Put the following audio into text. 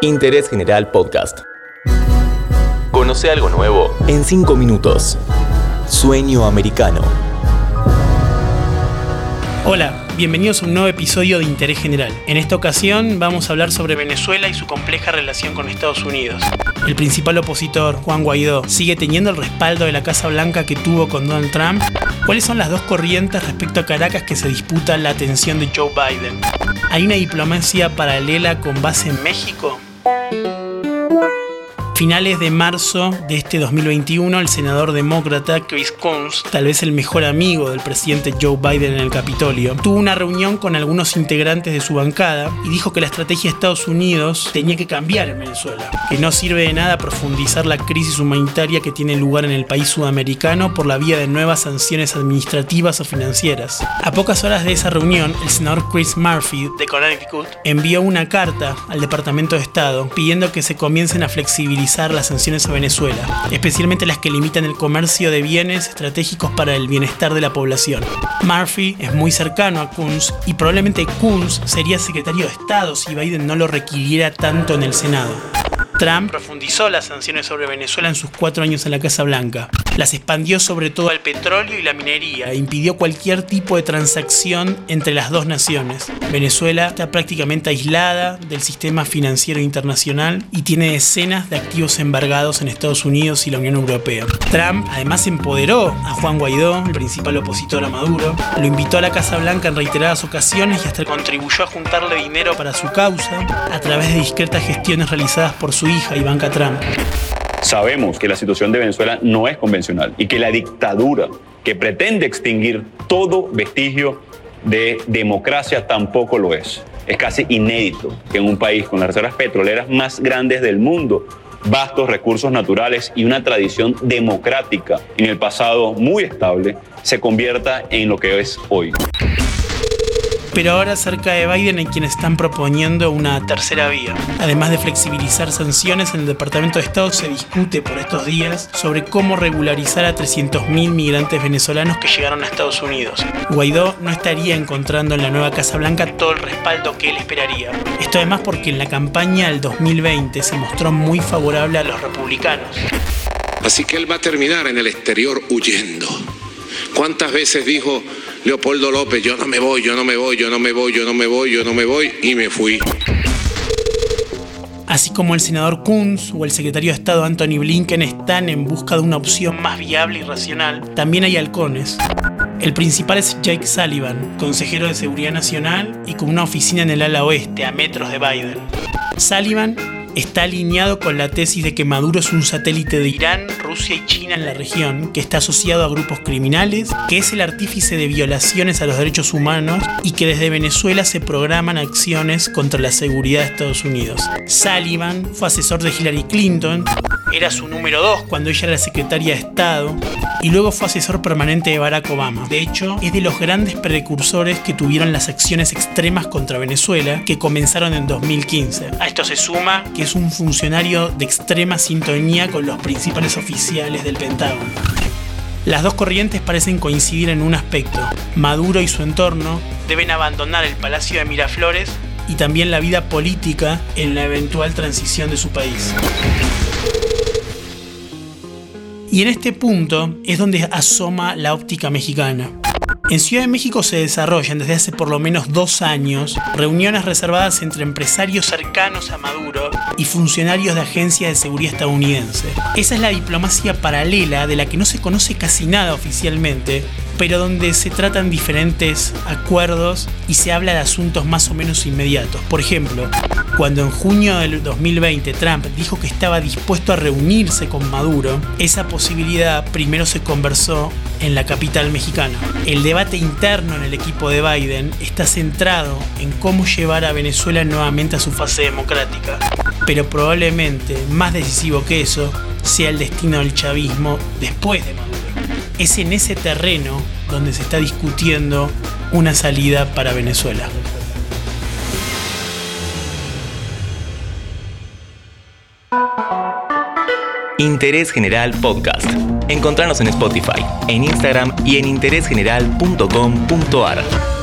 Interés General Podcast. Conoce algo nuevo en 5 minutos. Sueño americano. Hola, bienvenidos a un nuevo episodio de Interés General. En esta ocasión vamos a hablar sobre Venezuela y su compleja relación con Estados Unidos. El principal opositor, Juan Guaidó, sigue teniendo el respaldo de la Casa Blanca que tuvo con Donald Trump. ¿Cuáles son las dos corrientes respecto a Caracas que se disputa la atención de Joe Biden? ¿Hay una diplomacia paralela con base en México? Finales de marzo de este 2021, el senador demócrata Chris Coons, tal vez el mejor amigo del presidente Joe Biden en el Capitolio, tuvo una reunión con algunos integrantes de su bancada y dijo que la estrategia de Estados Unidos tenía que cambiar en Venezuela, que no sirve de nada profundizar la crisis humanitaria que tiene lugar en el país sudamericano por la vía de nuevas sanciones administrativas o financieras. A pocas horas de esa reunión, el senador Chris Murphy de Connecticut envió una carta al Departamento de Estado pidiendo que se comiencen a flexibilizar las sanciones a Venezuela, especialmente las que limitan el comercio de bienes estratégicos para el bienestar de la población. Murphy es muy cercano a Kunz y probablemente Kunz sería secretario de Estado si Biden no lo requiriera tanto en el Senado. Trump profundizó las sanciones sobre Venezuela en sus cuatro años en la Casa Blanca. Las expandió sobre todo al petróleo y la minería e impidió cualquier tipo de transacción entre las dos naciones. Venezuela está prácticamente aislada del sistema financiero internacional y tiene decenas de activos embargados en Estados Unidos y la Unión Europea. Trump además empoderó a Juan Guaidó, el principal opositor a Maduro, lo invitó a la Casa Blanca en reiteradas ocasiones y hasta contribuyó a juntarle dinero para su causa a través de discretas gestiones realizadas por su hija Ivanka Trump. Sabemos que la situación de Venezuela no es convencional y que la dictadura que pretende extinguir todo vestigio de democracia tampoco lo es. Es casi inédito que en un país con las reservas petroleras más grandes del mundo, vastos recursos naturales y una tradición democrática en el pasado muy estable, se convierta en lo que es hoy pero ahora cerca de Biden hay quienes están proponiendo una tercera vía. Además de flexibilizar sanciones, en el Departamento de Estado se discute por estos días sobre cómo regularizar a 300.000 migrantes venezolanos que llegaron a Estados Unidos. Guaidó no estaría encontrando en la nueva Casa Blanca todo el respaldo que él esperaría. Esto además porque en la campaña del 2020 se mostró muy favorable a los republicanos. Así que él va a terminar en el exterior huyendo. ¿Cuántas veces dijo Leopoldo López, yo no me voy, yo no me voy, yo no me voy, yo no me voy, yo no me voy, y me fui. Así como el senador Kunz o el secretario de Estado Anthony Blinken están en busca de una opción más viable y racional, también hay halcones. El principal es Jake Sullivan, consejero de Seguridad Nacional y con una oficina en el ala oeste, a metros de Biden. Sullivan está alineado con la tesis de que Maduro es un satélite de Irán, Rusia y China en la región, que está asociado a grupos criminales, que es el artífice de violaciones a los derechos humanos y que desde Venezuela se programan acciones contra la seguridad de Estados Unidos. Sullivan fue asesor de Hillary Clinton, era su número dos cuando ella era secretaria de Estado y luego fue asesor permanente de Barack Obama. De hecho, es de los grandes precursores que tuvieron las acciones extremas contra Venezuela que comenzaron en 2015. A esto se suma que es un funcionario de extrema sintonía con los principales oficiales del Pentágono. Las dos corrientes parecen coincidir en un aspecto. Maduro y su entorno deben abandonar el Palacio de Miraflores y también la vida política en la eventual transición de su país. Y en este punto es donde asoma la óptica mexicana. En Ciudad de México se desarrollan desde hace por lo menos dos años reuniones reservadas entre empresarios cercanos a Maduro y funcionarios de agencias de seguridad estadounidense. Esa es la diplomacia paralela de la que no se conoce casi nada oficialmente, pero donde se tratan diferentes acuerdos y se habla de asuntos más o menos inmediatos. Por ejemplo, cuando en junio del 2020 Trump dijo que estaba dispuesto a reunirse con Maduro, esa posibilidad primero se conversó en la capital mexicana. El debate interno en el equipo de Biden está centrado en cómo llevar a Venezuela nuevamente a su fase democrática, pero probablemente más decisivo que eso sea el destino del chavismo después de Maduro es en ese terreno donde se está discutiendo una salida para Venezuela. Interés General Podcast. Encontrarnos en Spotify, en Instagram y en interésgeneral.com.ar.